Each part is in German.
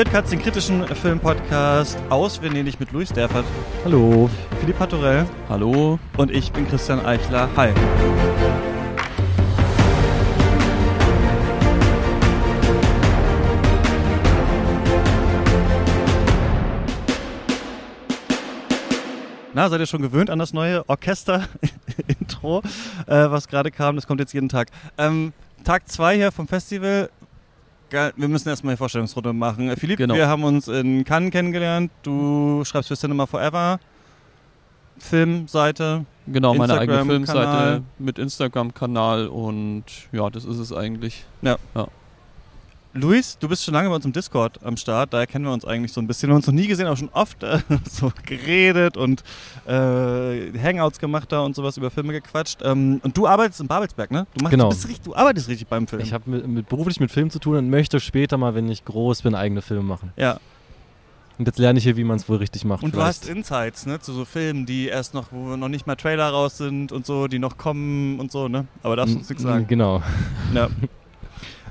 Ihr hört den kritischen Filmpodcast aus Venedig mit Luis Derfert, Hallo. Philipp Patorell Hallo. und ich bin Christian Eichler. Hi. Na, seid ihr schon gewöhnt an das neue Orchester-Intro, äh, was gerade kam? Das kommt jetzt jeden Tag. Ähm, Tag 2 hier vom Festival. Wir müssen erstmal eine Vorstellungsrunde machen. Äh, Philipp, Genau. wir haben uns in Cannes kennengelernt. Du schreibst für Cinema Forever. Filmseite. Genau, meine eigene. Filmseite mit Instagram-Kanal und ja, das ist es eigentlich. Luis, du bist schon lange bei uns im Discord am Start, daher kennen wir uns eigentlich so ein bisschen. Wir haben uns noch nie gesehen, aber schon oft äh, so geredet und äh, Hangouts gemacht da und sowas über Filme gequatscht. Ähm, und du arbeitest in Babelsberg, ne? Du, machst, Genau. du, richtig, du arbeitest richtig beim Film. Ich habe mit, mit, beruflich mit Film zu tun und möchte später mal, wenn ich groß bin, eigene Filme machen. ja. Und jetzt lerne ich hier, wie man es wohl richtig macht. Und du vielleicht. hast Insights, ne, zu so Filmen, die erst noch, wo noch nicht mal Trailer raus sind und so, die noch kommen und so, ne? Aber darfst du uns nichts sagen. Genau. Ja.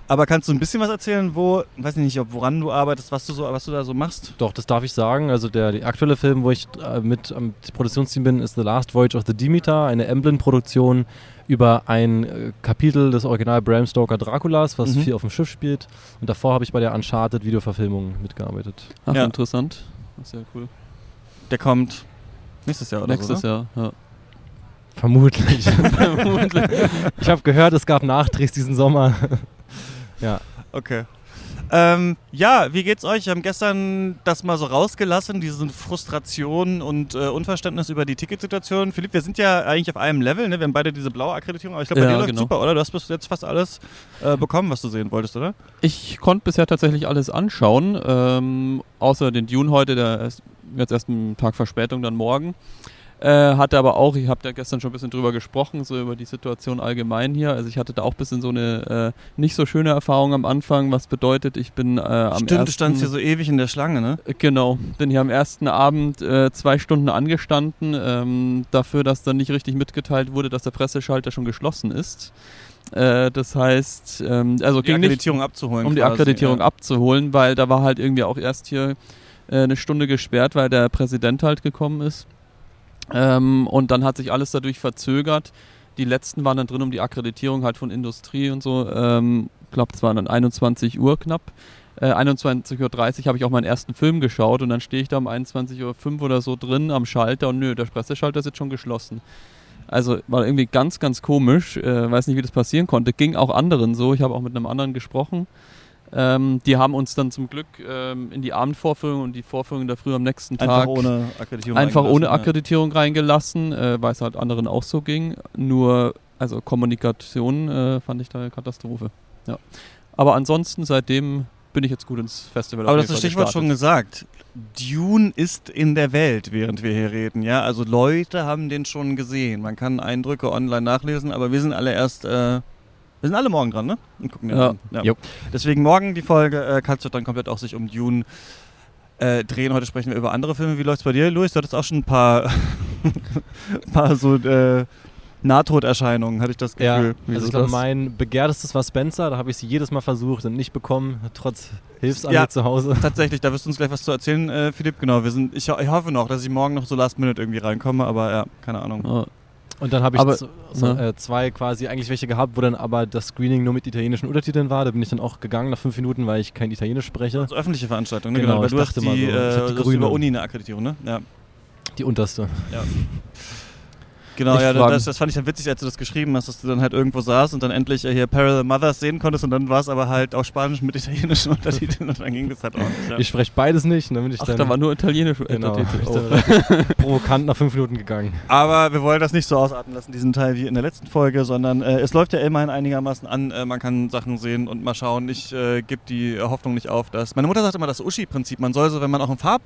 Aber kannst du ein bisschen was erzählen, wo, weiß ich nicht, ob woran du arbeitest, was du so, was du da so machst? Doch, das darf ich sagen. Also der, der aktuelle Film, wo ich äh, mit am Produktionsteam bin, ist The Last Voyage of the Demeter, eine Emblem-Produktion über ein äh, Kapitel des Original Bram Stoker Draculas, was Mhm. viel auf dem Schiff spielt. Und davor habe ich bei der Uncharted Videoverfilmung mitgearbeitet. Ach, Ja. interessant. Das ist ja cool. Der kommt nächstes Jahr oder Nächstes so, ne? Jahr, ja. Vermutlich. ich habe gehört, es gab Nachdrehs diesen Sommer. Ja. Okay. Ähm, ja, wie geht's euch? Wir haben gestern das mal so rausgelassen, diese Frustration und äh, Unverständnis über die Ticketsituation. Philipp, wir sind ja eigentlich auf einem Level, ne? Wir haben beide diese blaue Akkreditierung, aber ich glaube, bei Ja, dir läuft genau. super, oder? Du hast bis jetzt fast alles äh, bekommen, was du sehen wolltest, oder? Ich konnte bisher tatsächlich alles anschauen, ähm, außer den Dune heute, der ist jetzt erst einen Tag Verspätung, dann morgen. Äh, hatte aber auch, ich habe da gestern schon ein bisschen drüber gesprochen, so über die Situation allgemein hier. Also ich hatte da auch ein bisschen so eine äh, nicht so schöne Erfahrung am Anfang, was bedeutet, ich bin äh, am Stimmt, du ersten, standst hier so ewig in der Schlange, ne? Äh, Genau, bin hier am ersten Abend äh, zwei Stunden angestanden, ähm, dafür, dass dann nicht richtig mitgeteilt wurde, dass der Presseschalter schon geschlossen ist. Äh, das heißt, ähm, also Die ging nicht Akkreditierung abzuholen. um die quasi, Akkreditierung ja. abzuholen, weil da war halt irgendwie auch erst hier äh, eine Stunde gesperrt, weil der Präsident halt gekommen ist. Ähm, und dann hat sich alles dadurch verzögert. Die letzten waren dann drin um die Akkreditierung halt von Industrie und so. Ähm, ich glaube, es waren dann 21 Uhr knapp. Äh, 21.30 Uhr habe ich auch meinen ersten Film geschaut und dann stehe ich da um 21.05 Uhr oder so drin am Schalter und nö, der Presseschalter ist jetzt schon geschlossen. Also war irgendwie ganz, ganz komisch. Äh, weiß nicht, wie das passieren konnte. Ging auch anderen so. Ich habe auch mit einem anderen gesprochen. Ähm, die haben uns dann zum Glück ähm, in die Abendvorführung und die Vorführung der früh am nächsten Einfach Tag ohne Akkreditierung. einfach ohne Akkreditierung reingelassen, äh, weil es halt anderen auch so ging. Nur, also Kommunikation äh, fand ich da eine Katastrophe. Ja. Aber ansonsten, seitdem bin ich jetzt gut ins Festival. Aber das ist das Stichwort schon gesagt. Dune ist in der Welt, während wir hier reden. Ja, also Leute haben den schon gesehen. Man kann Eindrücke online nachlesen, aber wir sind alle erst, äh, wir sind alle morgen dran, ne? Und gucken Ja. Ja. Jo. Deswegen morgen die Folge. Äh, kannst du dann komplett auch sich um Dune äh, drehen. Heute sprechen wir über andere Filme. Wie läuft's bei dir, Luis? Du hattest auch schon ein paar, paar so äh, Nahtoderscheinungen, hatte ich das Ja, Gefühl. Wieso also ich glaube, mein begehrtestes war Spencer. Da habe ich es jedes Mal versucht und nicht bekommen, trotz Hilfsangel Ja. zu Hause. Tatsächlich, da wirst du uns gleich was zu erzählen, äh, Philipp. Genau, wir sind, ich, ich hoffe noch, dass ich morgen noch so Last Minute irgendwie reinkomme, aber ja, keine Ahnung. Ja. Und dann habe ich Aber- so, so, ja. äh, zwei quasi eigentlich welche gehabt, wo dann aber das Screening nur mit italienischen Untertiteln war. Da bin ich dann auch gegangen nach fünf Minuten, weil ich kein Italienisch spreche. Also öffentliche Veranstaltung, ne? Genau, Weil ich du hast dachte mal die, so. Äh, die grüne. über Uni eine Akkreditierung, ne? Ja. Die unterste. ja. Genau, ja, das, das fand ich dann witzig, als du das geschrieben hast, dass du dann halt irgendwo saßt und dann endlich äh, hier Parallel Mothers sehen konntest und dann war es aber halt auf Spanisch mit italienischen Untertiteln und dann ging das halt auch nicht. Ja. Ich spreche beides nicht. Und dann bin ich Ach, dann, da war nur italienisch genau, Untertitel. Oh. provokant nach fünf Minuten gegangen. Aber wir wollen das nicht so ausarten lassen, diesen Teil wie in der letzten Folge, sondern äh, es läuft ja immerhin einigermaßen an. Äh, man kann Sachen sehen und mal schauen. Ich äh, gebe die Hoffnung nicht auf, dass. Meine Mutter sagt immer das Uschi-Prinzip. Man soll so, wenn man auch einen Farb,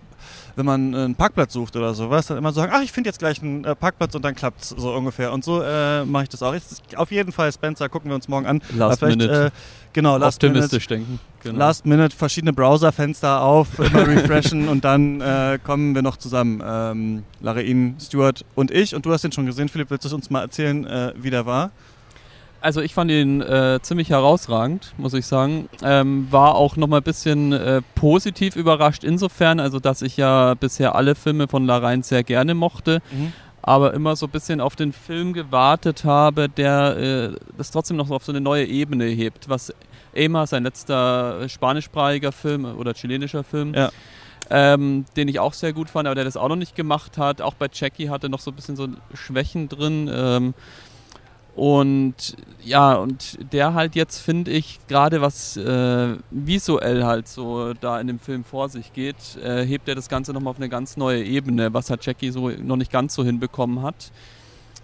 wenn man äh, einen Parkplatz sucht oder sowas, dann immer so sagen, ach, ich finde jetzt gleich einen äh, Parkplatz und dann klappt's so ungefähr. Und so äh, mache ich das auch. Jetzt, auf jeden Fall Spencer, gucken wir uns morgen an. Last Minute. Äh, genau, Last Minute. Optimistisch denken. Genau. Last Minute, verschiedene Browserfenster auf, immer refreshen und dann äh, kommen wir noch zusammen. Ähm, Larein, Stuart und ich. Und du hast den schon gesehen, Philipp, willst du uns mal erzählen, äh, wie der war? Also ich fand ihn äh, ziemlich herausragend, muss ich sagen. Ähm, war auch nochmal ein bisschen äh, positiv überrascht insofern, also dass ich ja bisher alle Filme von Larein sehr gerne mochte, Mhm. Aber immer so ein bisschen auf den Film gewartet habe, der äh, das trotzdem noch so auf so eine neue Ebene hebt. Was Ema, sein letzter äh, spanischsprachiger Film oder chilenischer Film, Ja. ähm, den ich auch sehr gut fand, aber der das auch noch nicht gemacht hat. Auch bei Jackie hatte noch so ein bisschen so Schwächen drin. Ähm, und ja, und der halt jetzt, finde ich, gerade was äh, visuell halt so da in dem Film vor sich geht, äh, hebt er das Ganze nochmal auf eine ganz neue Ebene, was hat Jackie so noch nicht ganz so hinbekommen hat.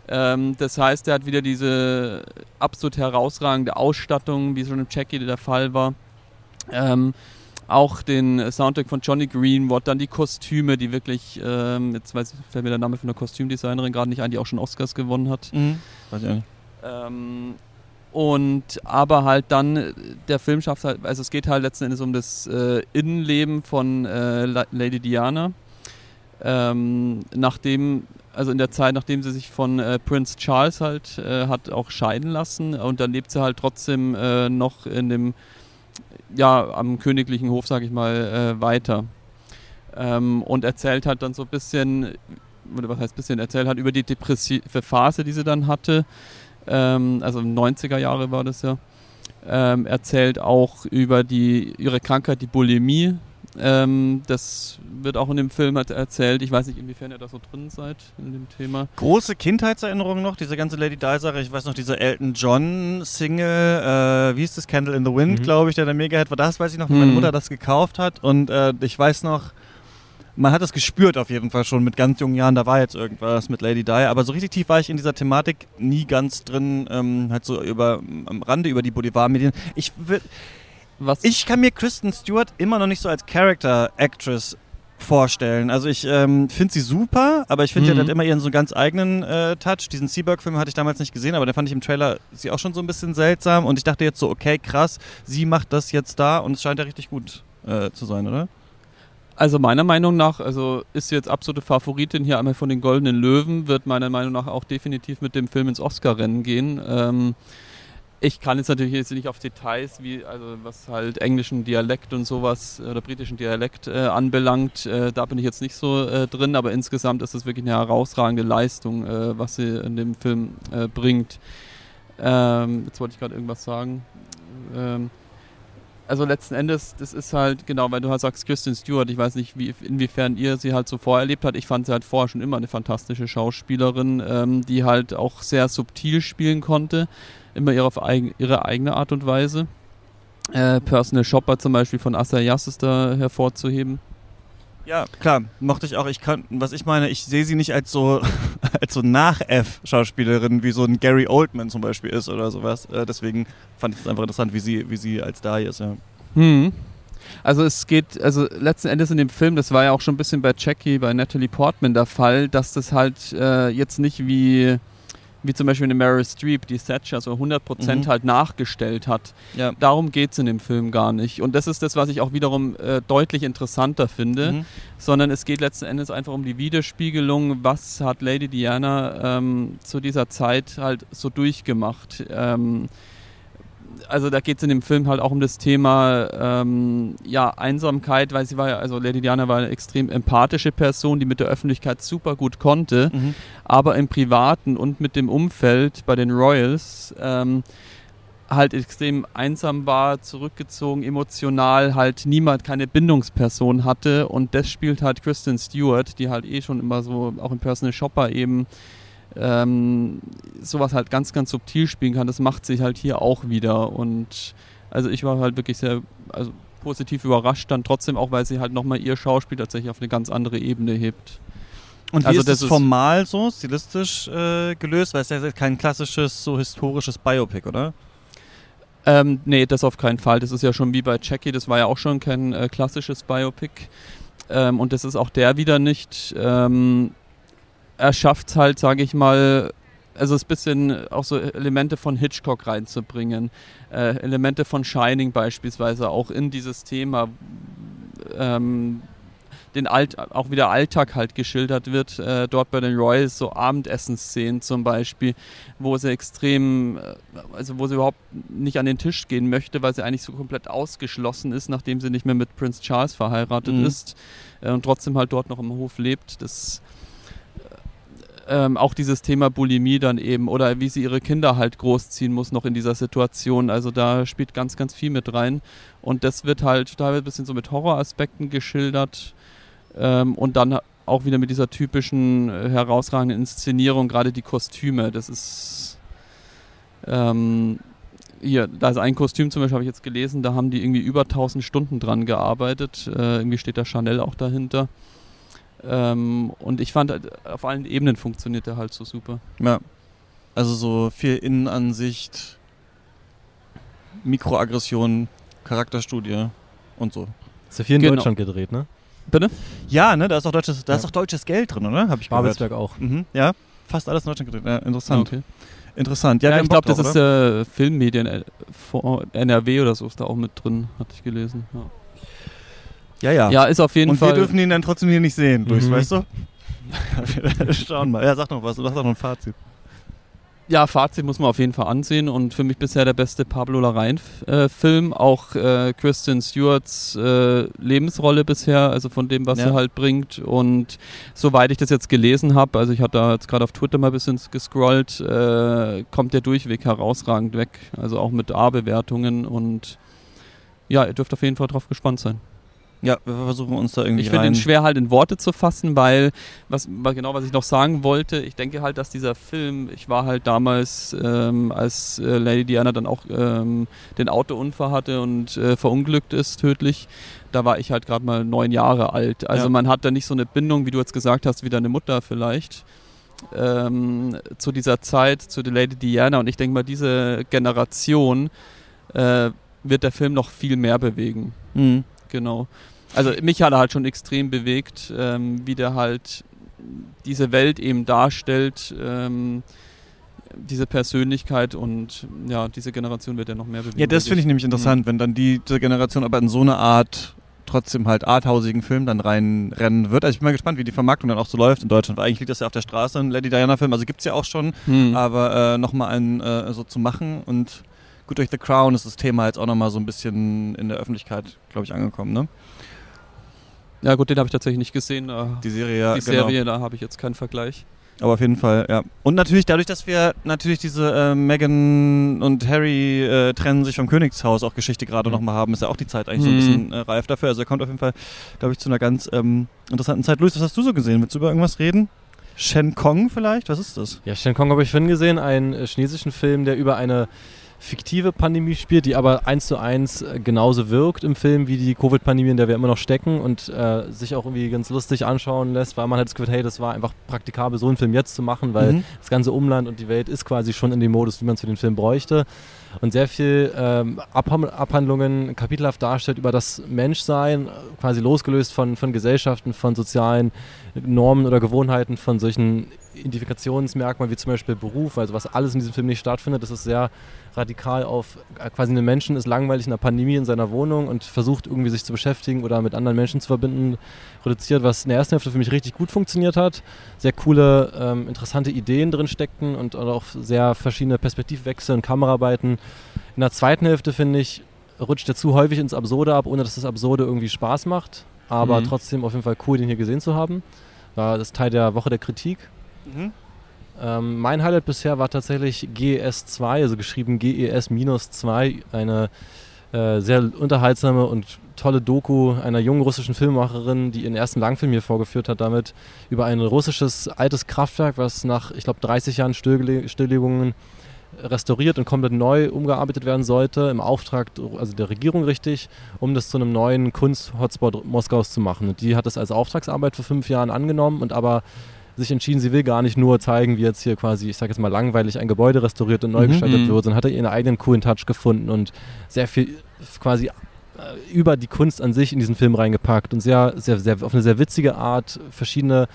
Ähm, das heißt, er hat wieder diese absolut herausragende Ausstattung, wie schon im Jackie der Fall war. Ähm, auch den Soundtrack von Johnny Greenwood, dann die Kostüme, die wirklich, ähm, jetzt weiß, fällt mir der Name von der Kostümdesignerin gerade nicht ein, die auch schon Oscars gewonnen hat. Mhm. Weiß ich auch nicht. Ähm, und aber halt dann, äh, der Film schafft halt, also es geht halt letzten Endes um das äh, Innenleben von äh, La- Lady Diana. Ähm, nachdem, also in der Zeit, nachdem sie sich von äh, Prince Charles halt äh, hat auch scheiden lassen und dann lebt sie halt trotzdem äh, noch in dem, ja, am königlichen Hof, sag ich mal, weiter. Ähm, und erzählt halt dann so ein bisschen, oder was heißt bisschen, erzählt halt über die depressive Phase, die sie dann hatte ähm, also 90er Jahre war das ja, ähm, erzählt auch über die, ihre Krankheit, die Bulimie. Ähm, das wird auch in dem Film halt erzählt. Ich weiß nicht, inwiefern ihr da so drin seid in dem Thema. Große Kindheitserinnerungen noch, diese ganze Lady Di-Sache. Ich weiß noch, diese Elton John-Single, äh, wie hieß das? Candle in the Wind, Mhm. glaube ich, der der Mega-Hit war. Das weiß ich noch, wie meine Mhm. Mutter das gekauft hat. Und äh, ich weiß noch, man hat das gespürt auf jeden Fall schon mit ganz jungen Jahren. Da war jetzt irgendwas mit Lady Di. Aber so richtig tief war ich in dieser Thematik nie ganz drin. Ähm, halt so über, am Rande über die Boulevardmedien. Ich will. Was? Ich kann mir Kristen Stewart immer noch nicht so als Character Actress vorstellen. Also ich ähm, finde sie super, aber ich finde, sie Mhm. hat halt immer ihren so einen ganz eigenen äh, Touch. Diesen Seaberg-Film hatte ich damals nicht gesehen, aber den fand ich im Trailer sie auch schon so ein bisschen seltsam und ich dachte jetzt so, okay, krass, sie macht das jetzt da und es scheint ja richtig gut äh, zu sein, oder? Also meiner Meinung nach, also ist sie jetzt absolute Favoritin hier einmal von den Goldenen Löwen, wird meiner Meinung nach auch definitiv mit dem Film ins Oscar-Rennen gehen. Ähm, ich kann jetzt natürlich jetzt nicht auf Details, wie also was halt englischen Dialekt und sowas oder britischen Dialekt äh, anbelangt, äh, da bin ich jetzt nicht so äh, drin, aber insgesamt ist es wirklich eine herausragende Leistung, äh, was sie in dem Film äh, bringt. Ähm, jetzt wollte ich gerade irgendwas sagen. Ähm, also letzten Endes, das ist halt, genau, weil du halt sagst, Kristen Stewart, ich weiß nicht, wie, inwiefern ihr sie halt so vorerlebt habt. Ich fand sie halt vorher schon immer eine fantastische Schauspielerin, ähm, die halt auch sehr subtil spielen konnte, immer ihre, ihre eigene Art und Weise. Äh, Personal Shopper zum Beispiel von Asa Yass ist da hervorzuheben. Ja, klar, mochte ich auch. Ich kann, was ich meine, ich sehe sie nicht als so, als so Nach-F-Schauspielerin, wie so ein Gary Oldman zum Beispiel ist oder sowas. Äh, deswegen fand ich es einfach interessant, wie sie, wie sie als da ist, ja. Hm. Also es geht, also letzten Endes in dem Film, das war ja auch schon ein bisschen bei Jackie, bei Natalie Portman der Fall, dass das halt äh, jetzt nicht wie, wie zum Beispiel eine Meryl Streep, die Thatcher so 100% Mhm. halt nachgestellt hat. Ja. Darum geht es in dem Film gar nicht. Und das ist das, was ich auch wiederum äh, deutlich interessanter finde, Mhm. sondern es geht letzten Endes einfach um die Widerspiegelung, was hat Lady Diana ähm, zu dieser Zeit halt so durchgemacht. Ähm, also da geht es in dem Film halt auch um das Thema ähm, ja, Einsamkeit, weil sie war ja, also Lady Diana war eine extrem empathische Person, die mit der Öffentlichkeit super gut konnte, Mhm. aber im Privaten und mit dem Umfeld bei den Royals ähm, halt extrem einsam war, zurückgezogen, emotional, halt niemand, keine Bindungsperson hatte und das spielt halt Kristen Stewart, die halt eh schon immer so, auch im Personal Shopper eben ähm, sowas halt ganz, ganz subtil spielen kann. Das macht sich halt hier auch wieder. Und also ich war halt wirklich sehr also positiv überrascht, dann trotzdem auch, weil sie halt nochmal ihr Schauspiel tatsächlich auf eine ganz andere Ebene hebt. Und wie Also ist das ist- formal so, stilistisch äh, gelöst? Weil es ist ja kein klassisches, so historisches Biopic, oder? Ähm, nee, das auf keinen Fall. Das ist ja schon wie bei Jackie, das war ja auch schon kein äh, klassisches Biopic. Ähm, und das ist auch der wieder nicht. Ähm, er schafft es halt, sage ich mal, also es ein bisschen auch so Elemente von Hitchcock reinzubringen. Äh, Elemente von Shining beispielsweise auch in dieses Thema. Ähm, den Alt, auch wieder Alltag halt geschildert wird. Äh, dort bei den Royals so Abendessensszenen zum Beispiel, wo sie extrem, äh, also wo sie überhaupt nicht an den Tisch gehen möchte, weil sie eigentlich so komplett ausgeschlossen ist, nachdem sie nicht mehr mit Prince Charles verheiratet Mhm. ist äh, und trotzdem halt dort noch im Hof lebt. Das ähm, auch dieses Thema Bulimie dann eben oder wie sie ihre Kinder halt großziehen muss noch in dieser Situation. Also da spielt ganz, ganz viel mit rein. Und das wird halt, wird ein bisschen so mit Horroraspekten geschildert ähm, und dann auch wieder mit dieser typischen äh, herausragenden Inszenierung, gerade die Kostüme. Das ist ähm, hier, da ist ein Kostüm zum Beispiel, habe ich jetzt gelesen, da haben die irgendwie über 1000 Stunden dran gearbeitet. Äh, irgendwie steht da Chanel auch dahinter. Ähm, und ich fand, halt, auf allen Ebenen funktioniert der halt so super. Ja. Also so viel Innenansicht, Mikroaggression, Charakterstudie und so. Ist ja viel in Genau. Deutschland gedreht, ne? Bitte? Ja, ne, da ist auch deutsches, da ist Ja. auch deutsches Geld drin, oder? Habe ich gehört. Babelsberg auch. Mhm, ja, fast alles in Deutschland gedreht. Ja, interessant. Okay. Interessant. Ja, Ja, ich glaube, das drauf, ist oder? äh, Filmmedien äh, NRW oder so ist da auch mit drin, hatte ich gelesen. Ja, ja, ja. ja ist auf jeden und Fall. wir dürfen ihn dann trotzdem hier nicht sehen, durchs, Mhm. weißt du? Schauen mal. Ja, sag noch was. Sag doch noch ein Fazit. Ja, Fazit muss man auf jeden Fall ansehen und für mich bisher der beste Pablo Larraín-Film. auch äh, Kristen Stewarts äh, Lebensrolle bisher, also von dem, was Ja. er halt bringt. Und soweit ich das jetzt gelesen habe, also ich habe da jetzt gerade auf Twitter mal ein bisschen gescrollt, äh, kommt der Durchweg herausragend weg. Also auch mit A-Bewertungen und ja, ihr dürft auf jeden Fall drauf gespannt sein. Ja, wir versuchen uns da irgendwie Ich finde ihn schwer halt in Worte zu fassen, weil, was, was genau was ich noch sagen wollte, ich denke halt, dass dieser Film, ich war halt damals, ähm, als äh, Lady Diana dann auch ähm, den Autounfall hatte und äh, verunglückt ist tödlich, da war ich halt gerade mal neun Jahre alt. Also Ja. man hat da nicht so eine Bindung, wie du jetzt gesagt hast, wie deine Mutter vielleicht. Ähm, zu dieser Zeit, zu der Lady Diana und ich denke mal, diese Generation äh, wird der Film noch viel mehr bewegen. Mhm. Genau. Also mich hat er halt schon extrem bewegt, ähm, wie der halt diese Welt eben darstellt, ähm, diese Persönlichkeit und ja, diese Generation wird ja noch mehr bewegen. Ja, das finde ich nämlich interessant, wenn dann die, diese Generation aber in so eine Art trotzdem halt arthausigen Film dann reinrennen wird. Also ich bin mal gespannt, wie die Vermarktung dann auch so läuft in Deutschland, weil eigentlich liegt das ja auf der Straße, ein Lady Diana-Film, also gibt's ja auch schon, Hm. aber äh, nochmal einen äh, so zu machen und gut, durch The Crown ist das Thema jetzt auch nochmal so ein bisschen in der Öffentlichkeit, glaube ich, angekommen, ne? Ja gut, den habe ich tatsächlich nicht gesehen. äh, Die Serie, ja, die genau. Serie, da habe ich jetzt keinen Vergleich. Aber auf jeden Fall, ja. Und natürlich dadurch, dass wir natürlich diese äh, Meghan und Harry äh, trennen sich vom Königshaus auch Geschichte gerade Mhm. nochmal haben, ist ja auch die Zeit eigentlich so ein Mhm. bisschen äh, reif dafür. Also er kommt auf jeden Fall, glaube ich, zu einer ganz ähm, interessanten Zeit. Luis, was hast du so gesehen? Willst du über irgendwas reden? Shen Kong vielleicht? Was ist das? Ja, Shen Kong habe ich vorhin gesehen, einen äh, chinesischen Film, der über eine fiktive Pandemie spielt, die aber eins zu eins äh, genauso wirkt im Film wie die Covid-Pandemie, in der wir immer noch stecken und äh, sich auch irgendwie ganz lustig anschauen lässt, weil man halt das Gefühl hey, das war einfach praktikabel, so einen Film jetzt zu machen, weil Mhm. das ganze Umland und die Welt ist quasi schon in dem Modus, wie man es für den Film bräuchte. Und sehr viel ähm, Abhandlungen kapitelhaft darstellt über das Menschsein, quasi losgelöst von, von Gesellschaften, von sozialen Normen oder Gewohnheiten, von solchen Identifikationsmerkmalen wie zum Beispiel Beruf, also was alles in diesem Film nicht stattfindet. Das ist sehr radikal auf äh, quasi ein Menschen ist langweilig in einer Pandemie in seiner Wohnung und versucht irgendwie sich zu beschäftigen oder mit anderen Menschen zu verbinden, reduziert, was in der ersten Hälfte für mich richtig gut funktioniert hat. Sehr coole, ähm, interessante Ideen drin steckten und auch sehr verschiedene Perspektivwechsel und Kameraarbeiten. In der zweiten Hälfte, finde ich, rutscht er zu häufig ins Absurde ab, ohne dass das Absurde irgendwie Spaß macht. Aber Mhm. trotzdem auf jeden Fall cool, den hier gesehen zu haben. War das Teil der Woche der Kritik. Mhm. Ähm, mein Highlight bisher war tatsächlich GES2, also geschrieben GES-2, eine äh, sehr unterhaltsame und tolle Doku einer jungen russischen Filmemacherin, die ihren ersten Langfilm hier vorgeführt hat, damit über ein russisches altes Kraftwerk, was nach, ich glaube, 30 Jahren Stillgele Stilllegungen restauriert und komplett neu umgearbeitet werden sollte, im Auftrag also der Regierung richtig, um das zu einem neuen Kunst-Hotspot Moskaus zu machen. Und die hat das als Auftragsarbeit vor fünf Jahren angenommen und aber sich entschieden, sie will gar nicht nur zeigen, wie jetzt hier quasi, ich sage jetzt mal langweilig, ein Gebäude restauriert und neu Mhm. gestaltet Mhm. wird, sondern hat er ihren eigenen coolen Touch gefunden und sehr viel quasi äh, über die Kunst an sich in diesen Film reingepackt und sehr, sehr, sehr auf eine sehr witzige Art verschiedene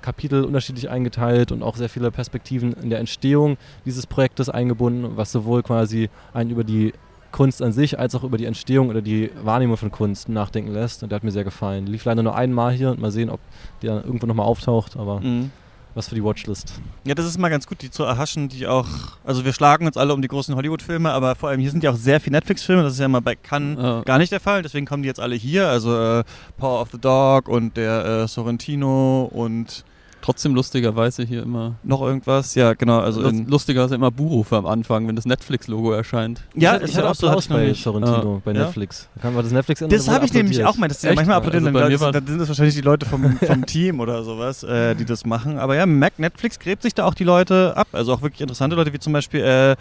Kapitel unterschiedlich eingeteilt und auch sehr viele Perspektiven in der Entstehung dieses Projektes eingebunden, was sowohl quasi einen über die Kunst an sich als auch über die Entstehung oder die Wahrnehmung von Kunst nachdenken lässt. Und der hat mir sehr gefallen. Lief leider nur einmal hier und mal sehen, ob der irgendwo nochmal auftaucht, aber Mhm. was für die Watchlist. Ja, das ist mal ganz gut, die zu erhaschen, die auch, also wir schlagen uns alle um die großen Hollywood-Filme, aber vor allem hier sind ja auch sehr viele. Netflix-Filme, das ist ja mal bei Cannes Ja. gar nicht der Fall, deswegen kommen die jetzt alle hier, also äh, Power of the Dog und der äh, Sorrentino und Trotzdem lustigerweise hier immer. noch irgendwas, ja genau, also Lust- in, lustigerweise immer Buhrufe am Anfang, wenn das Netflix-Logo erscheint. ja, ich ist hatte ja auch so, hatte Applaus ich noch bei nicht. Sorrentino, bei Ja? Netflix. Da kann man das Netflix Das habe ich nämlich auch mal, die Echt? manchmal Ja, applaudieren, also dann, bei mir das- war- dann sind das wahrscheinlich die Leute vom, vom Team oder sowas, äh, die das machen. Aber ja, Mac, Netflix gräbt sich da auch die Leute ab. Also auch wirklich interessante Leute, wie zum Beispiel äh,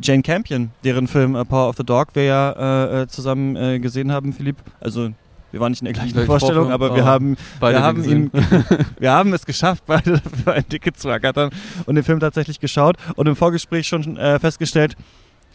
Jane Campion, deren Film äh, Power of the Dog wir ja äh, äh, zusammen äh, gesehen haben, Philipp. Also wir waren nicht in der gleichen Gleiche Vorstellung, aber wir haben wir haben ihn, wir haben es geschafft, beide für ein Ticket zu ergattern und den Film tatsächlich geschaut und im Vorgespräch schon äh, festgestellt,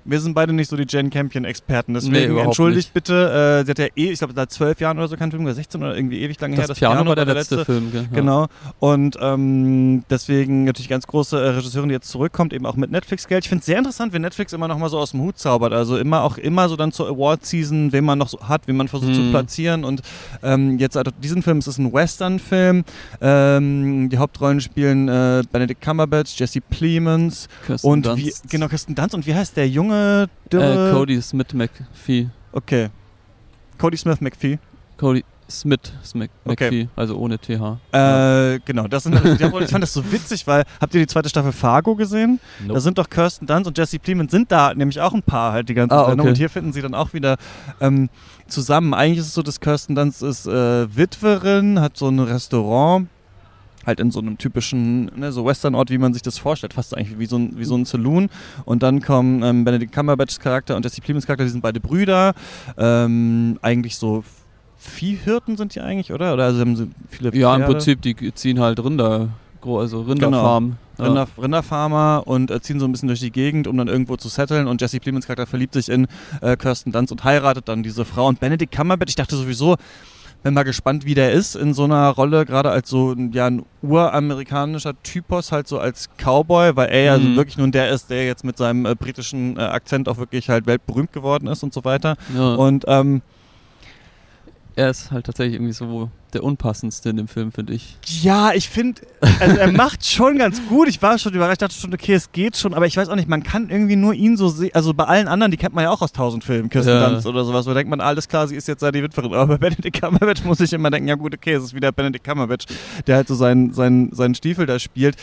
wir sind beide nicht so die Jane Campion-Experten. Nee, Deswegen überhaupt entschuldigt nicht. bitte. Äh, sie hat ja eh, ich glaube, seit zwölf Jahren oder so keinen Film, oder 16 oder irgendwie ewig lange her. Das, Piano, war der letzte, Film, gell? Ja. Genau. Und ähm, deswegen natürlich ganz große äh, Regisseurin, die jetzt zurückkommt, eben auch mit Netflix-Geld. Ich finde es sehr interessant, wie Netflix immer noch mal so aus dem Hut zaubert. Also immer auch immer so dann zur Award-Season, wen man noch so hat, wie man versucht zu Mhm. platzieren. Und ähm, jetzt also diesen Film, es ist ein Western-Film. Ähm, die Hauptrollen spielen äh, Benedict Cumberbatch, Jesse Plemons Kirsten und Dunst. wie, genau Kirsten Dunst. Und wie heißt der junge, dürre? Äh, Cody Smith McPhee. Okay. Cody Smith McPhee. Cody Smith Smith Okay. McPhee, also ohne TH. Äh, genau, das sind. Ich fand das so witzig, weil habt ihr die zweite Staffel Fargo gesehen? Da Nope. sind doch Kirsten Dunst und Jesse Plemons sind da nämlich auch ein Paar halt die ganze Ah, Sendung okay. und hier finden sie dann auch wieder ähm, zusammen. Eigentlich ist es so, dass Kirsten Dunst ist äh, Witwerin, hat so ein Restaurant halt in so einem typischen ne, so Western-Ort, wie man sich das vorstellt, fast eigentlich wie so ein, wie so ein Saloon. Und dann kommen ähm, Benedict Cumberbatchs Charakter und Jesse Plemons Charakter, die sind beide Brüder. Ähm, eigentlich so Viehhirten sind die eigentlich, oder? Oder also haben sie viele Ja, im Pferde? Prinzip, die ziehen halt Rinder, also Rinderfarmen. Ja. Rinder, Rinderfarmer und äh, ziehen so ein bisschen durch die Gegend, um dann irgendwo zu setteln. Und Jesse Plemons Charakter verliebt sich in äh, Kirsten Dunst und heiratet dann diese Frau. Und Benedict Cumberbatch, ich dachte sowieso, bin mal gespannt, wie der ist in so einer Rolle, gerade als so ein- ja, ein uramerikanischer Typos, halt so als Cowboy, weil er ja Mhm. wirklich nun der ist, der jetzt mit seinem äh, britischen äh, Akzent auch wirklich halt weltberühmt geworden ist und so weiter. Ja. Und ähm, er ist halt tatsächlich irgendwie so der unpassendste in dem Film, finde ich. Ja, ich finde, also er macht schon ganz gut. Ich war schon überrascht, dachte schon, okay, es geht schon, aber ich weiß auch nicht, man kann irgendwie nur ihn so sehen. Also bei allen anderen, die kennt man ja auch aus tausend Filmen, Kirsten Ja. Dunst oder sowas, wo denkt man, alles klar, sie ist jetzt seine Witwerin. Aber bei Benedict Cumberbatch muss ich immer denken, ja gut, okay, es ist wieder Benedict Cumberbatch, der halt so seinen, seinen, seinen Stiefel da spielt.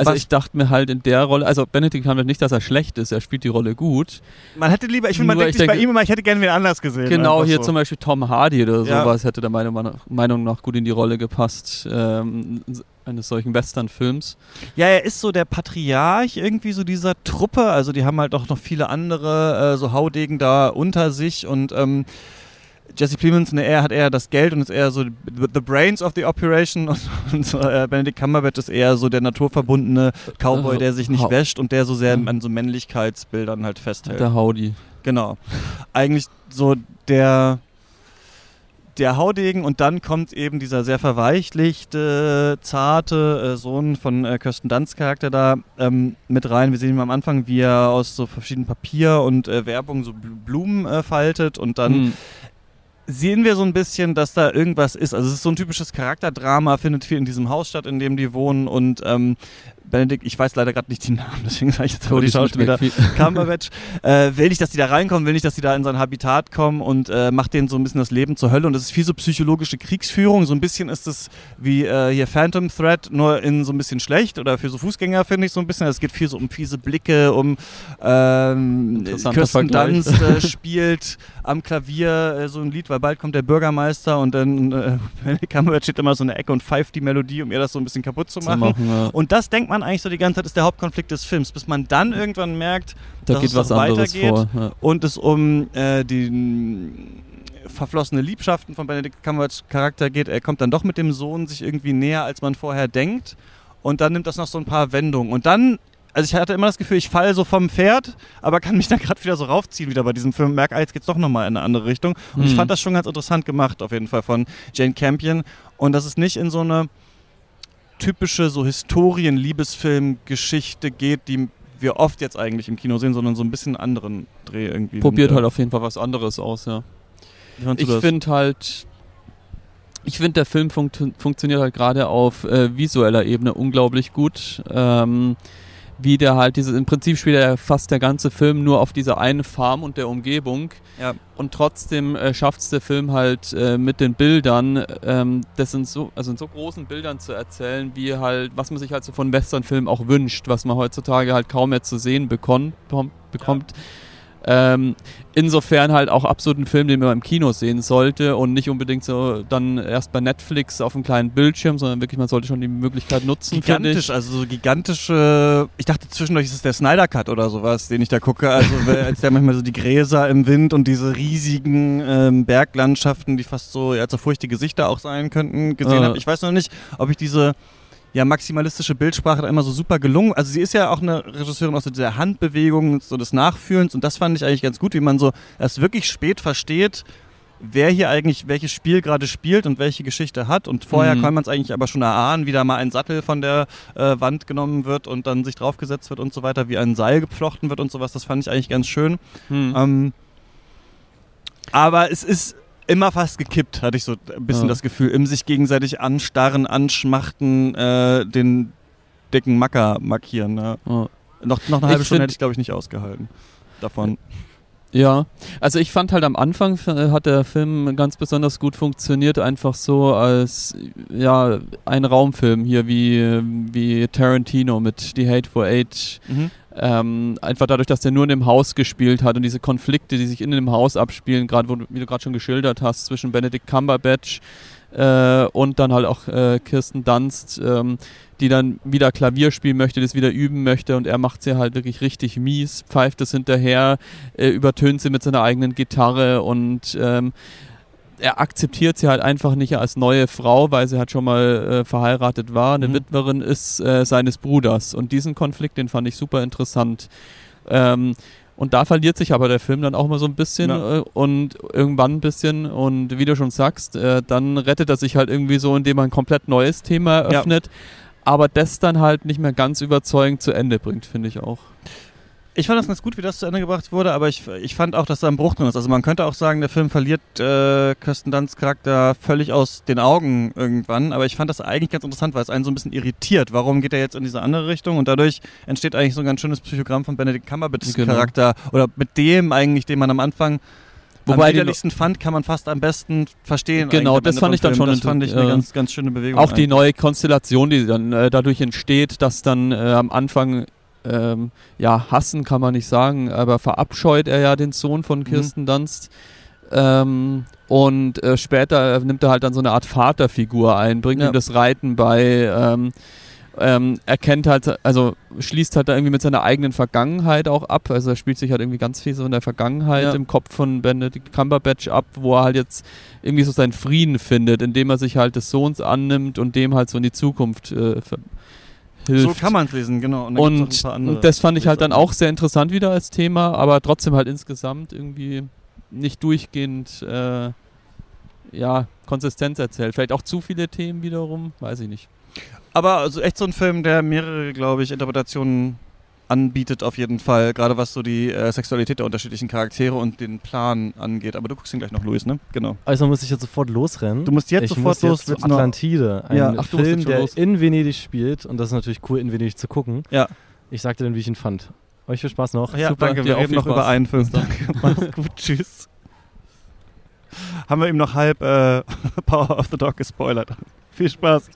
Also Was- ich dachte mir halt in der Rolle, also Benedict Cumberbatch nicht, dass er schlecht ist, er spielt die Rolle gut. Man hätte lieber, ich finde, man Nur denkt ich sich bei ihm immer, ich hätte gerne wen anders gesehen. Genau, hier so. zum Beispiel Tom Hardy oder Ja. sowas hätte der Meinung, Meinung nach gut in die Rolle gepasst, ähm, eines solchen Western-Films. Ja, er ist so der Patriarch irgendwie so dieser Truppe. Also die haben halt auch noch viele andere äh, so Haudegen da unter sich und ähm, Jesse Plemons, ne, er hat eher das Geld und ist eher so the brains of the operation und, und so, äh, Benedict Cumberbatch ist eher so der naturverbundene Cowboy, der sich nicht wäscht und der so sehr Mhm. an so Männlichkeitsbildern halt festhält. Der Howdy. Genau. Eigentlich so der der Haudegen und dann kommt eben dieser sehr verweichlichte, zarte äh, Sohn von äh, Kirsten Dunst Charakter da ähm, mit rein. Wir sehen ihn am Anfang, wie er aus so verschiedenen Papier und äh, Werbung so Bl- Blumen äh, faltet und dann Hm. Sehen wir so ein bisschen, dass da irgendwas ist. Also es ist so ein typisches Charakterdrama, findet viel in diesem Haus statt, in dem die wohnen und ähm, Benedikt, ich weiß leider gerade nicht die Namen, deswegen sage ich jetzt aber die Schauspieler. Cumberbatch äh, will nicht, dass die da reinkommen, will nicht, dass die da in sein Habitat kommen und äh, macht denen so ein bisschen das Leben zur Hölle. Und das ist viel so psychologische Kriegsführung. So ein bisschen ist es wie äh, hier Phantom Thread, nur in so ein bisschen schlecht oder für so Fußgänger finde ich so ein bisschen. Es geht viel so um fiese Blicke, um ähm, Kirsten. Dunst äh, spielt am Klavier äh, so ein Lied, weil bald kommt der Bürgermeister und dann äh, Benedict Cumberbatch steht immer so in der Ecke und pfeift die Melodie, um ihr das so ein bisschen kaputt zu zu machen. machen ja. Und das denkt man eigentlich so die ganze Zeit, ist der Hauptkonflikt des Films, bis man dann irgendwann merkt, Da dass geht es was weitergeht. vor. Ja. und es um äh, die verflossene Liebschaften von Benedict Cumberbatch Charakter geht. Er kommt dann doch mit dem Sohn sich irgendwie näher, als man vorher denkt. Und dann nimmt das noch so ein paar Wendungen. Und dann, also ich hatte immer das Gefühl, ich falle so vom Pferd, aber kann mich dann gerade wieder so raufziehen wieder bei diesem Film. Merke, ah, jetzt geht's doch nochmal in eine andere Richtung. Und ich Mhm. fand das schon ganz interessant gemacht, auf jeden Fall von Jane Campion. Und dass es nicht in so eine typische so Historien-Liebesfilm-Geschichte geht, die wir oft jetzt eigentlich im Kino sehen, sondern so ein bisschen anderen Dreh irgendwie. Probiert halt auf jeden Fall was anderes aus, ja. Ich finde halt, ich finde der Film funkt funktioniert halt gerade auf äh, visueller Ebene unglaublich gut. Ähm, wie der halt dieses, im Prinzip spielt er fast der ganze Film nur auf dieser eine Farm und der Umgebung. Ja. Und trotzdem äh, schafft es der Film halt äh, mit den Bildern, ähm, das sind so, also in so großen Bildern zu erzählen, wie halt, was man sich halt so von Westernfilmen auch wünscht, was man heutzutage halt kaum mehr zu sehen bekommt. bekommt. Ähm, insofern halt auch absolut ein Film, den man im Kino sehen sollte und nicht unbedingt so dann erst bei Netflix auf einem kleinen Bildschirm, sondern wirklich man sollte schon die Möglichkeit nutzen. Gigantisch, also so gigantische. Ich dachte zwischendurch ist es der Snyder Cut oder sowas, den ich da gucke. Also als der manchmal so die Gräser im Wind und diese riesigen ähm, Berglandschaften, die fast so ja, so furchte Gesichter auch sein könnten, gesehen Äh. habe. Ich weiß noch nicht, ob ich diese ja, maximalistische Bildsprache da immer so super gelungen. Also sie ist ja auch eine Regisseurin aus so dieser Handbewegung, so des Nachfühlens und das fand ich eigentlich ganz gut, wie man so erst wirklich spät versteht, wer hier eigentlich welches Spiel gerade spielt und welche Geschichte hat. Und vorher Mhm. kann man es eigentlich aber schon erahnen, wie da mal ein Sattel von der äh, Wand genommen wird und dann sich draufgesetzt wird und so weiter, wie ein Seil geflochten wird und sowas. Das fand ich eigentlich ganz schön. Hm. Ähm, aber es ist immer fast gekippt, hatte ich so ein bisschen Ja. das Gefühl. Im sich gegenseitig anstarren, anschmachten, äh, den dicken Macker markieren. Ne? Ja. Noch, noch eine Ich halbe Stunde find- hätte ich, glaube ich, nicht ausgehalten. Davon. Ja, also ich fand halt am Anfang äh, hat der Film ganz besonders gut funktioniert, einfach so als ja ein Raumfilm hier wie, wie Tarantino mit The Hateful Eight. Mhm. Ähm, einfach dadurch, dass der nur in dem Haus gespielt hat und diese Konflikte, die sich in dem Haus abspielen, gerade wie du gerade schon geschildert hast, zwischen Benedict Cumberbatch äh, und dann halt auch äh, Kirsten Dunst, ähm, die dann wieder Klavier spielen möchte, das wieder üben möchte und er macht sie halt wirklich richtig mies, pfeift es hinterher, äh, übertönt sie mit seiner eigenen Gitarre und ähm, er akzeptiert sie halt einfach nicht als neue Frau, weil sie halt schon mal äh, verheiratet war, eine Mhm. Witwerin ist äh, seines Bruders. Und diesen Konflikt, den fand ich super interessant. Ähm, und da verliert sich aber der Film dann auch mal so ein bisschen Ja. äh, und irgendwann ein bisschen. Und wie du schon sagst, äh, dann rettet er sich halt irgendwie so, indem er ein komplett neues Thema eröffnet. Aber das dann halt nicht mehr ganz überzeugend zu Ende bringt, finde ich auch. Ich fand das ganz gut, wie das zu Ende gebracht wurde, aber ich, ich fand auch, dass da ein Bruch drin ist. Also man könnte auch sagen, der Film verliert äh, Kirsten Dunsts Charakter völlig aus den Augen irgendwann, aber ich fand das eigentlich ganz interessant, weil es einen so ein bisschen irritiert. Warum geht er jetzt in diese andere Richtung? Und dadurch entsteht eigentlich so ein ganz schönes Psychogramm von Benedict Cumberbatchs Genau. Charakter oder mit dem eigentlich, den man am Anfang Wobei am widerlichsten fand, kann man fast am besten verstehen. Genau, das fand ich dann Film. schon Das fand ich eine inter- ganz, ganz schöne Bewegung. Auch die eigentlich. neue Konstellation, die dann äh, dadurch entsteht, dass dann äh, am Anfang, ähm, ja, hassen kann man nicht sagen, aber verabscheut er ja den Sohn von Kirsten Dunst. Ähm, und äh, später nimmt er halt dann so eine Art Vaterfigur ein, bringt Ja. ihm das Reiten bei, ähm, ähm, erkennt halt, also schließt halt da irgendwie mit seiner eigenen Vergangenheit auch ab. Also er spielt sich halt irgendwie ganz viel so in der Vergangenheit Ja. im Kopf von Benedict Cumberbatch ab, wo er halt jetzt irgendwie so seinen Frieden findet, indem er sich halt des Sohns annimmt und dem halt so in die Zukunft äh, hilft. So kann man es lesen, genau. Und, und, ein paar andere und das fand ich halt dann auch sehr interessant wieder als Thema, aber trotzdem halt insgesamt irgendwie nicht durchgehend äh, ja, Konsistenz erzählt. Vielleicht auch zu viele Themen wiederum, weiß ich nicht. Aber also echt so ein Film, der mehrere, glaube ich, Interpretationen anbietet auf jeden Fall, gerade was so die äh, Sexualität der unterschiedlichen Charaktere und den Plan angeht. Aber du guckst ihn gleich noch, Luis, ne? Genau. Also muss ich jetzt sofort losrennen. Du musst jetzt ich sofort muss los. Jetzt zu Atlantide, ein Ja. Ach, du musst Film, der los. in Venedig spielt und das ist natürlich cool, in Venedig zu gucken. Ja. Ich sagte dann, wie ich ihn fand. Euch viel Spaß noch. Ja, Super, danke. Wir auch reden noch Spaß. über einen Film. Danke. Mach's gut. Tschüss. Haben wir ihm noch halb äh, Power of the Dog gespoilert. Viel Spaß.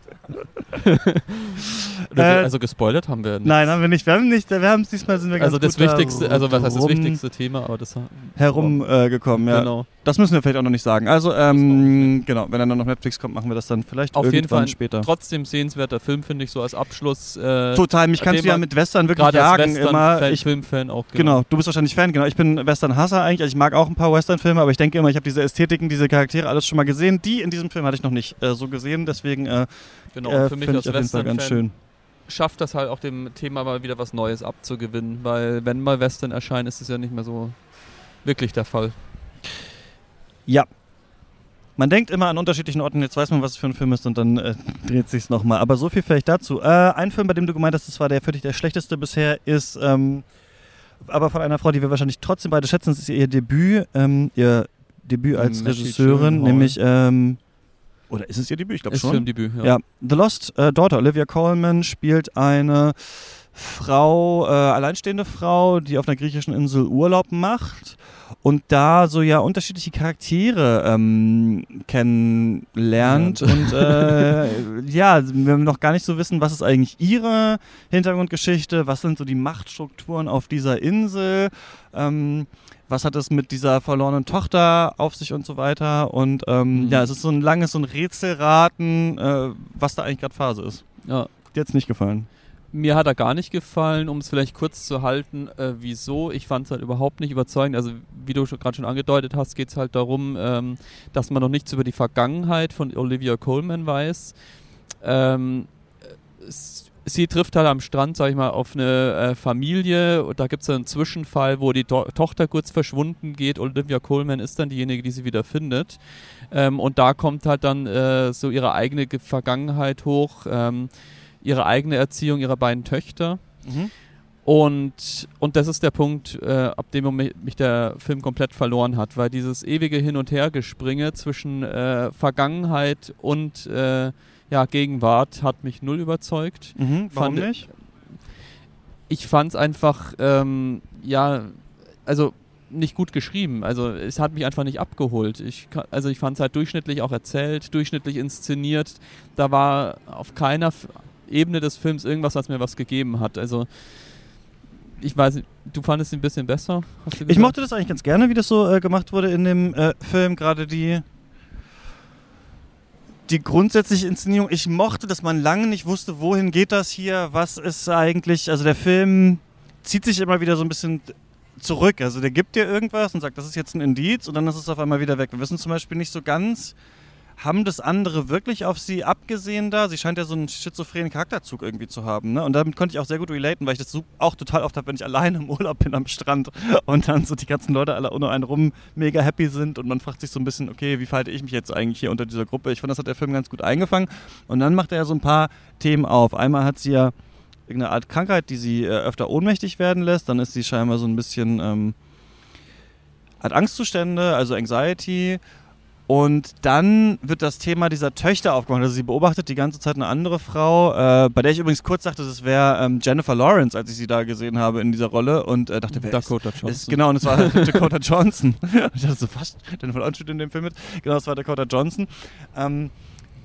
Äh, also gespoilert haben wir nicht. Nein, haben wir nicht. Wir haben nicht. Wir haben diesmal sind wir ganz Also das wichtigste, also was heißt das wichtigste Thema, aber das herumgekommen. Äh, ja. Genau. Das müssen wir vielleicht auch noch nicht sagen. Also, ähm, genau, wenn er dann auf Netflix kommt, machen wir das dann vielleicht Auf jeden Fall später. Trotzdem sehenswerter Film, finde ich, so als Abschluss. Äh, Total, mich kannst du ja mit Western wirklich jagen immer. Western-Fan, Ich, Filmfan auch. genau, du bist wahrscheinlich Fan, genau. Ich bin Western-Hasser eigentlich. Also ich mag auch ein paar Western-Filme, aber ich denke immer, ich habe diese Ästhetiken, diese Charaktere alles schon mal gesehen. Die in diesem Film hatte ich noch nicht äh, so gesehen, deswegen äh, Genau, äh, für mich als Fall ganz schön. schafft das halt auch dem Thema mal wieder was Neues abzugewinnen, weil wenn mal Western erscheint, ist es ja nicht mehr so wirklich der Fall. Ja. man denkt immer an unterschiedlichen Orten, jetzt weiß man, was es für ein Film ist und dann äh, dreht sich's nochmal. Aber so viel vielleicht dazu. Äh, ein Film, bei dem du gemeint hast, das war der für dich der schlechteste bisher, ist ähm, aber von einer Frau, die wir wahrscheinlich trotzdem beide schätzen, das ist ihr Debüt, ähm, ihr Debüt als Matthew Regisseurin, Gyllenhaal. nämlich ähm, oder ist es ihr Debüt? Ich glaube Ist schon. Filmdebüt, ja. Ja, The Lost äh, Daughter, Olivia Colman spielt eine Frau, äh, alleinstehende Frau, die auf einer griechischen Insel Urlaub macht und da so ja unterschiedliche Charaktere ähm, kennenlernt Ja. und äh, ja, wir noch gar nicht so wissen, was ist eigentlich ihre Hintergrundgeschichte, was sind so die Machtstrukturen auf dieser Insel, ähm, was hat es mit dieser verlorenen Tochter auf sich und so weiter und ähm, Mhm. ja, es ist so ein langes, so ein Rätselraten, äh, was da eigentlich gerade Phase ist. ja. Dir hat's nicht gefallen. Mir hat er gar nicht gefallen, um es vielleicht kurz zu halten, äh, wieso. Ich fand es halt überhaupt nicht überzeugend. Also wie du gerade schon angedeutet hast, geht es halt darum, ähm, dass man noch nichts über die Vergangenheit von Olivia Coleman weiß. Ähm, sie trifft halt am Strand, sag ich mal, auf eine äh, Familie. Und da gibt es einen Zwischenfall, wo die to Tochter kurz verschwunden geht. Olivia Coleman ist dann diejenige, die sie wieder findet. Ähm, und da kommt halt dann äh, so ihre eigene Ge Vergangenheit hoch. Ähm, ihre eigene Erziehung ihrer beiden Töchter. Und, und das ist der Punkt, äh, ab dem mich, mich der Film komplett verloren hat, weil dieses ewige Hin- und Hergespringe zwischen äh, Vergangenheit und äh, ja, Gegenwart hat mich null überzeugt. Mhm. Warum Fand- nicht? Ich fand es einfach, ähm, ja, also nicht gut geschrieben. Also es hat mich einfach nicht abgeholt. Ich, also ich fand es halt durchschnittlich auch erzählt, durchschnittlich inszeniert. Da war auf keiner Ebene des Films irgendwas, was mir was gegeben hat. Also ich weiß nicht, du fandest ihn ein bisschen besser? Ich mochte das eigentlich ganz gerne, wie das so äh, gemacht wurde in dem äh, Film, gerade die die grundsätzliche Inszenierung. Ich mochte, dass man lange nicht wusste, wohin geht das hier, was ist eigentlich, also der Film zieht sich immer wieder so ein bisschen zurück. Also der gibt dir irgendwas und sagt, das ist jetzt ein Indiz und dann ist es auf einmal wieder weg. Wir wissen zum Beispiel nicht so ganz, haben das andere wirklich auf sie abgesehen da? Sie scheint ja so einen schizophrenen Charakterzug irgendwie zu haben. Ne? Und damit konnte ich auch sehr gut relaten, weil ich das auch total oft habe, wenn ich alleine im Urlaub bin am Strand und dann so die ganzen Leute alle um einen rum mega happy sind und man fragt sich so ein bisschen, okay, wie verhalte ich mich jetzt eigentlich hier unter dieser Gruppe? Ich fand, das hat der Film ganz gut eingefangen. Und dann macht er ja so ein paar Themen auf. Einmal hat sie ja irgendeine Art Krankheit, die sie äh, öfter ohnmächtig werden lässt. Dann ist sie scheinbar so ein bisschen, ähm, hat Angstzustände, also Anxiety. Und dann wird das Thema dieser Töchter aufgemacht. Also sie beobachtet die ganze Zeit eine andere Frau, äh, bei der ich übrigens kurz dachte, das wäre ähm, Jennifer Lawrence, als ich sie da gesehen habe in dieser Rolle und äh, dachte, wer ist, Dakota Johnson. ist, genau, und es war Dakota Johnson. Ich dachte so, fast, Jennifer Lawrence spielt in dem Film mit. Genau, es war Dakota Johnson. Ähm,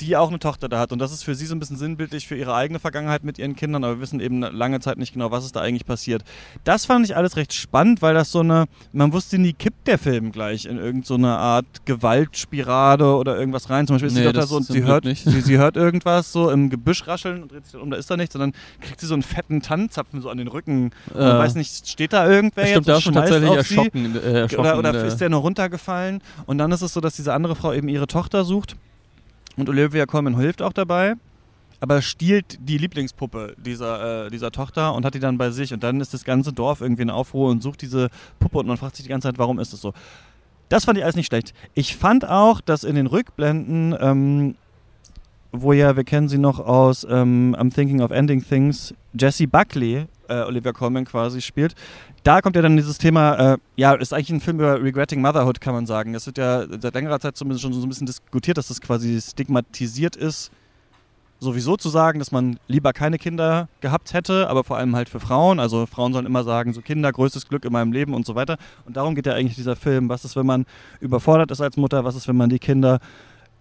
die auch eine Tochter da hat. Und das ist für sie so ein bisschen sinnbildlich für ihre eigene Vergangenheit mit ihren Kindern, aber wir wissen eben lange Zeit nicht genau, was ist da eigentlich passiert. Das fand ich alles recht spannend, weil das so eine, man wusste nie, kippt der Film gleich in irgendeine Art Gewaltspirale oder irgendwas rein. Zum Beispiel ist Nee, da das so und sie hört, nicht. sie, sie hört irgendwas so im Gebüsch rascheln und dreht sich dann um, da ist da nichts, und dann kriegt sie so einen fetten Tannenzapfen so an den Rücken. Und man Äh, weiß nicht, steht da irgendwer Stimmt, jetzt das und ist tatsächlich erschrocken. Äh, erschrocken Oder, oder äh, ist der nur runtergefallen? Und dann ist es so, dass diese andere Frau eben ihre Tochter sucht. Und Olivia Colman hilft auch dabei. Aber stiehlt die Lieblingspuppe dieser, äh, dieser Tochter und hat die dann bei sich. Und dann ist das ganze Dorf irgendwie in Aufruhr und sucht diese Puppe. Und man fragt sich die ganze Zeit, warum ist das so? Das fand ich alles nicht schlecht. Ich fand auch, dass in den Rückblenden, ähm, wo ja, wir kennen sie noch aus ähm, I'm Thinking of Ending Things, Jessie Buckley, äh, Olivia Colman quasi spielt, da kommt ja dann dieses Thema, äh, ja, ist eigentlich ein Film über Regretting Motherhood, kann man sagen. Es wird ja seit längerer Zeit zumindest schon so ein bisschen diskutiert, dass das quasi stigmatisiert ist, sowieso zu sagen, dass man lieber keine Kinder gehabt hätte, aber vor allem halt für Frauen. Also Frauen sollen immer sagen, so Kinder, größtes Glück in meinem Leben und so weiter. Und darum geht ja eigentlich dieser Film. Was ist, wenn man überfordert ist als Mutter? Was ist, wenn man die Kinder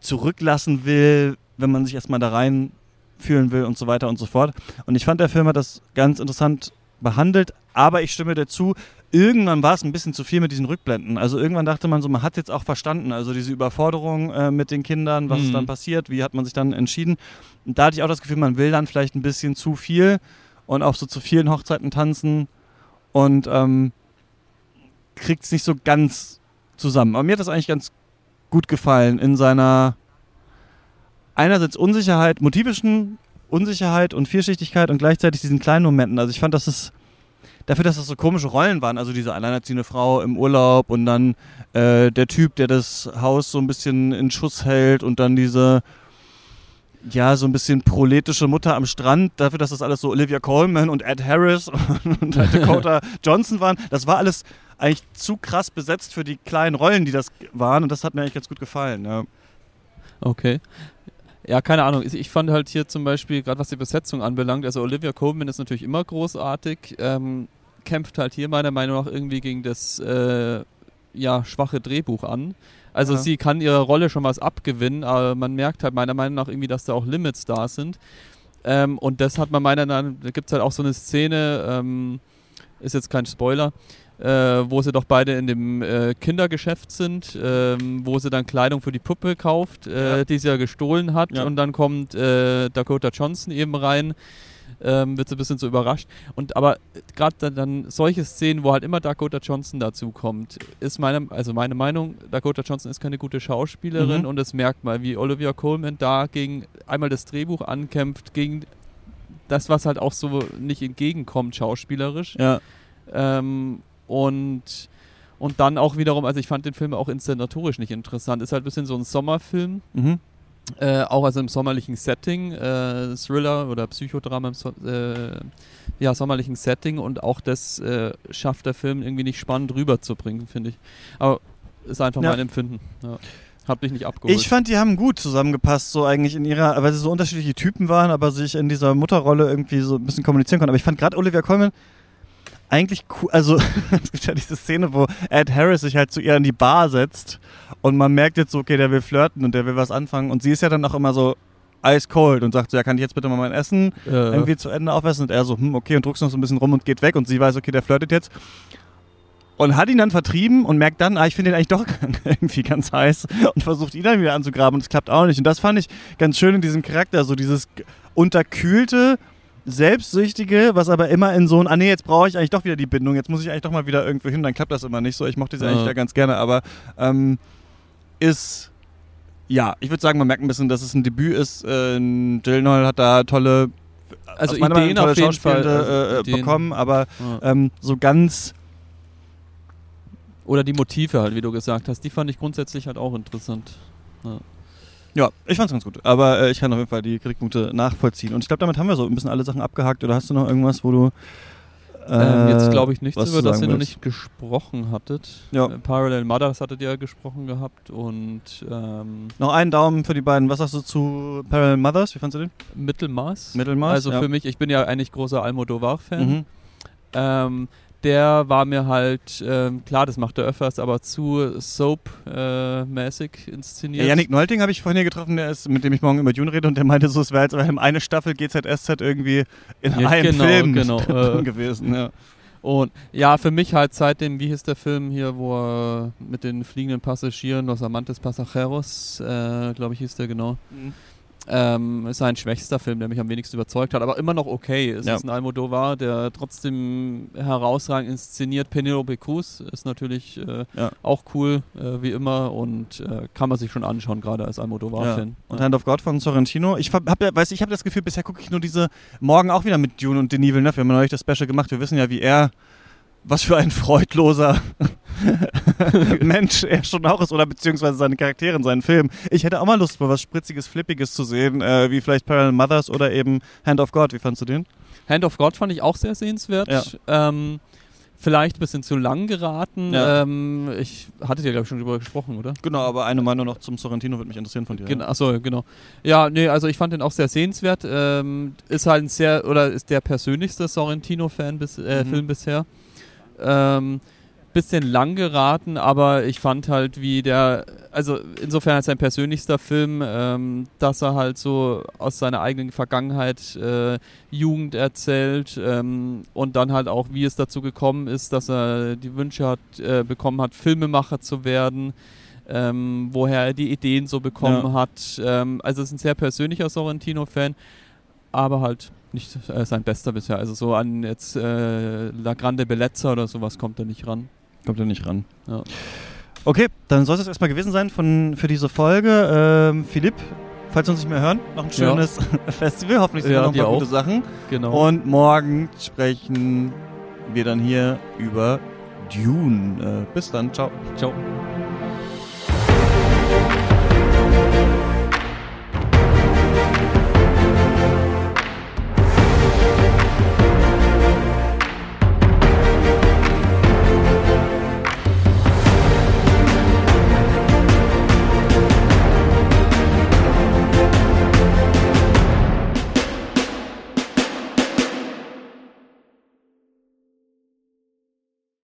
zurücklassen will, wenn man sich erstmal da rein fühlen will und so weiter und so fort. Und ich fand, der Film hat das ganz interessant behandelt, aber ich stimme dazu, irgendwann war es ein bisschen zu viel mit diesen Rückblenden. Also irgendwann dachte man so, man hat jetzt auch verstanden, also diese Überforderung äh, mit den Kindern, was ist Mhm. dann passiert, wie hat man sich dann entschieden. Und da hatte ich auch das Gefühl, man will dann vielleicht ein bisschen zu viel und auf so zu vielen Hochzeiten tanzen und ähm, kriegt es nicht so ganz zusammen. Aber mir hat das eigentlich ganz gut gefallen in seiner einerseits Unsicherheit, motivischen Unsicherheit und Vielschichtigkeit und gleichzeitig diesen kleinen Momenten. Also ich fand, dass es dafür, dass das so komische Rollen waren, also diese alleinerziehende Frau im Urlaub und dann äh, der Typ, der das Haus so ein bisschen in Schuss hält und dann diese ja, so ein bisschen proletische Mutter am Strand, dafür, dass das alles so Olivia Colman und Ed Harris und halt Dakota Johnson waren. Das war alles eigentlich zu krass besetzt für die kleinen Rollen, die das waren und das hat mir eigentlich ganz gut gefallen. Ja. Okay. Ja, keine Ahnung. Ich fand halt hier zum Beispiel, gerade was die Besetzung anbelangt, also Olivia Colman ist natürlich immer großartig, ähm, kämpft halt hier meiner Meinung nach irgendwie gegen das äh, ja, schwache Drehbuch an. Also ja. sie kann ihre Rolle schon was abgewinnen, aber man merkt halt meiner Meinung nach irgendwie, dass da auch Limits da sind. Ähm, und das hat man meiner Meinung nach, da gibt es halt auch so eine Szene, ähm, ist jetzt kein Spoiler, äh, wo sie doch beide in dem äh, Kindergeschäft sind, ähm, wo sie dann Kleidung für die Puppe kauft, äh, ja. die sie ja gestohlen hat. Ja. Und dann kommt äh, Dakota Johnson eben rein ähm, wird so ein bisschen so überrascht. Und aber gerade dann, dann, solche Szenen, wo halt immer Dakota Johnson dazu kommt, ist meine, also meine Meinung, Dakota Johnson ist keine gute Schauspielerin mhm. und das merkt man, wie Olivia Coleman da gegen einmal das Drehbuch ankämpft, gegen das, was halt auch so nicht entgegenkommt, schauspielerisch. Ja. Ähm, und und dann auch wiederum, also ich fand den Film auch inszenatorisch nicht interessant. Ist halt ein bisschen so ein Sommerfilm. Mhm. Äh, auch also im sommerlichen Setting, äh, Thriller oder Psychodrama im so äh, ja, sommerlichen Setting und auch das äh, schafft der Film irgendwie nicht spannend rüberzubringen, finde ich. Aber ist einfach ja. mein Empfinden. Ja. Hab mich nicht abgeholt. Ich fand, die haben gut zusammengepasst, so eigentlich in ihrer, weil sie so unterschiedliche Typen waren, aber sich in dieser Mutterrolle irgendwie so ein bisschen kommunizieren konnten. Aber ich fand gerade Olivia Colman eigentlich cool. Also, es gibt ja diese Szene, wo Ed Harris sich halt zu ihr in die Bar setzt und man merkt jetzt so, okay, der will flirten und der will was anfangen. Und sie ist ja dann auch immer so ice cold und sagt so, ja, kann ich jetzt bitte mal mein Essen ja. irgendwie zu Ende aufessen? Und er so, hm, okay, und druckst noch so ein bisschen rum und geht weg. Und sie weiß, okay, der flirtet jetzt. Und hat ihn dann vertrieben und merkt dann, ah, ich finde ihn eigentlich doch irgendwie ganz heiß und versucht ihn dann wieder anzugraben und es klappt auch nicht. Und das fand ich ganz schön in diesem Charakter, so dieses unterkühlte, Selbstsüchtige, was aber immer in so ein, ah nee, jetzt brauche ich eigentlich doch wieder die Bindung, jetzt muss ich eigentlich doch mal wieder irgendwo hin, dann klappt das immer nicht so. Ich mochte sie ja. eigentlich ja ganz gerne, aber ähm, ist, ja, ich würde sagen, man merkt ein bisschen, dass es ein Debüt ist. Äh, Gyllenhaal hat da tolle, also Ideen Meinung, tolle auf jeden Fall also äh, bekommen, aber ja. ähm, so ganz oder die Motive halt, wie du gesagt hast, die fand ich grundsätzlich halt auch interessant. Ja. Ja, ich fand's ganz gut. Aber äh, ich kann auf jeden Fall die Kritikpunkte nachvollziehen. Und ich glaube, damit haben wir so ein bisschen alle Sachen abgehakt. Oder hast du noch irgendwas, wo du. Äh, ähm, jetzt glaube ich nichts, über das ihr noch nicht gesprochen hattet. Ja. Äh, Parallel Mothers hattet ihr ja gesprochen gehabt und ähm, noch einen Daumen für die beiden. Was sagst du zu Parallel Mothers? Wie fandest du den? Mittelmaß. Mittelmaß. Also ja. für mich, ich bin ja eigentlich großer Almodovar-Fan. Mhm. Ähm, der war mir halt, ähm, klar, das macht er öfters, aber zu Soap-mäßig äh, inszeniert. Ja, Yannick Nolting habe ich vorhin hier getroffen, der ist, mit dem ich morgen über Dune rede und der meinte so, es wäre jetzt eine Staffel GZSZ irgendwie in ja, einem genau, Film genau, äh, gewesen. Ja. Und ja, für mich halt seitdem, wie hieß der Film hier, wo er mit den fliegenden Passagieren, Los Amantes Pasajeros, äh, glaube ich hieß der genau. Mhm ähm, ist sein schwächster Film, der mich am wenigsten überzeugt hat, aber immer noch okay. Es ja. ist ein Almodovar, der trotzdem herausragend inszeniert. Penelope Cruz ist natürlich äh, ja. auch cool, äh, wie immer, und äh, kann man sich schon anschauen, gerade als Almodovar-Fan. Ja. Und Hand of God von Sorrentino. Ich habe ja, weiß ich habe das Gefühl, bisher gucke ich nur diese morgen auch wieder mit Dune und Denis Villeneuve. Wir haben neulich das Special gemacht. Wir wissen ja, wie er was für ein freudloser Mensch er schon auch ist oder beziehungsweise seine Charaktere in seinen Filmen. Ich hätte auch mal Lust, mal was Spritziges, Flippiges zu sehen, äh, wie vielleicht Parallel Mothers oder eben Hand of God. Wie fandst du den? Hand of God fand ich auch sehr sehenswert. Ja. Ähm, vielleicht ein bisschen zu lang geraten. Ja. Ähm, ich hatte dir, glaube ich, schon drüber gesprochen, oder? Genau, aber eine Meinung noch zum Sorrentino würde mich interessieren von dir. Genau, achso, genau. Ja, nee, also ich fand den auch sehr sehenswert. Ähm, ist halt ein sehr, oder ist der persönlichste Sorrentino-Fan bis, äh, mhm. Film bisher. Ähm, bisschen lang geraten, aber ich fand halt, wie der, also insofern als sein persönlichster Film, ähm, dass er halt so aus seiner eigenen Vergangenheit äh, Jugend erzählt ähm, und dann halt auch, wie es dazu gekommen ist, dass er die Wünsche hat, äh, bekommen hat, Filmemacher zu werden. Ähm, woher er die Ideen so bekommen ja. hat. Ähm, also es ist ein sehr persönlicher Sorrentino-Fan, aber halt nicht äh, sein bester bisher. Also so an jetzt äh, La Grande Bellezza oder sowas kommt er nicht ran. Kommt er nicht ran. Ja. Okay, dann soll es erstmal gewesen sein von, für diese Folge. Ähm, Philipp, falls wir uns nicht mehr hören, noch ein schönes ja. Festival. Hoffentlich sind ja, noch ein paar auch. gute Sachen. Genau. Und morgen sprechen wir dann hier über Dune. Äh, bis dann, ciao. Ciao.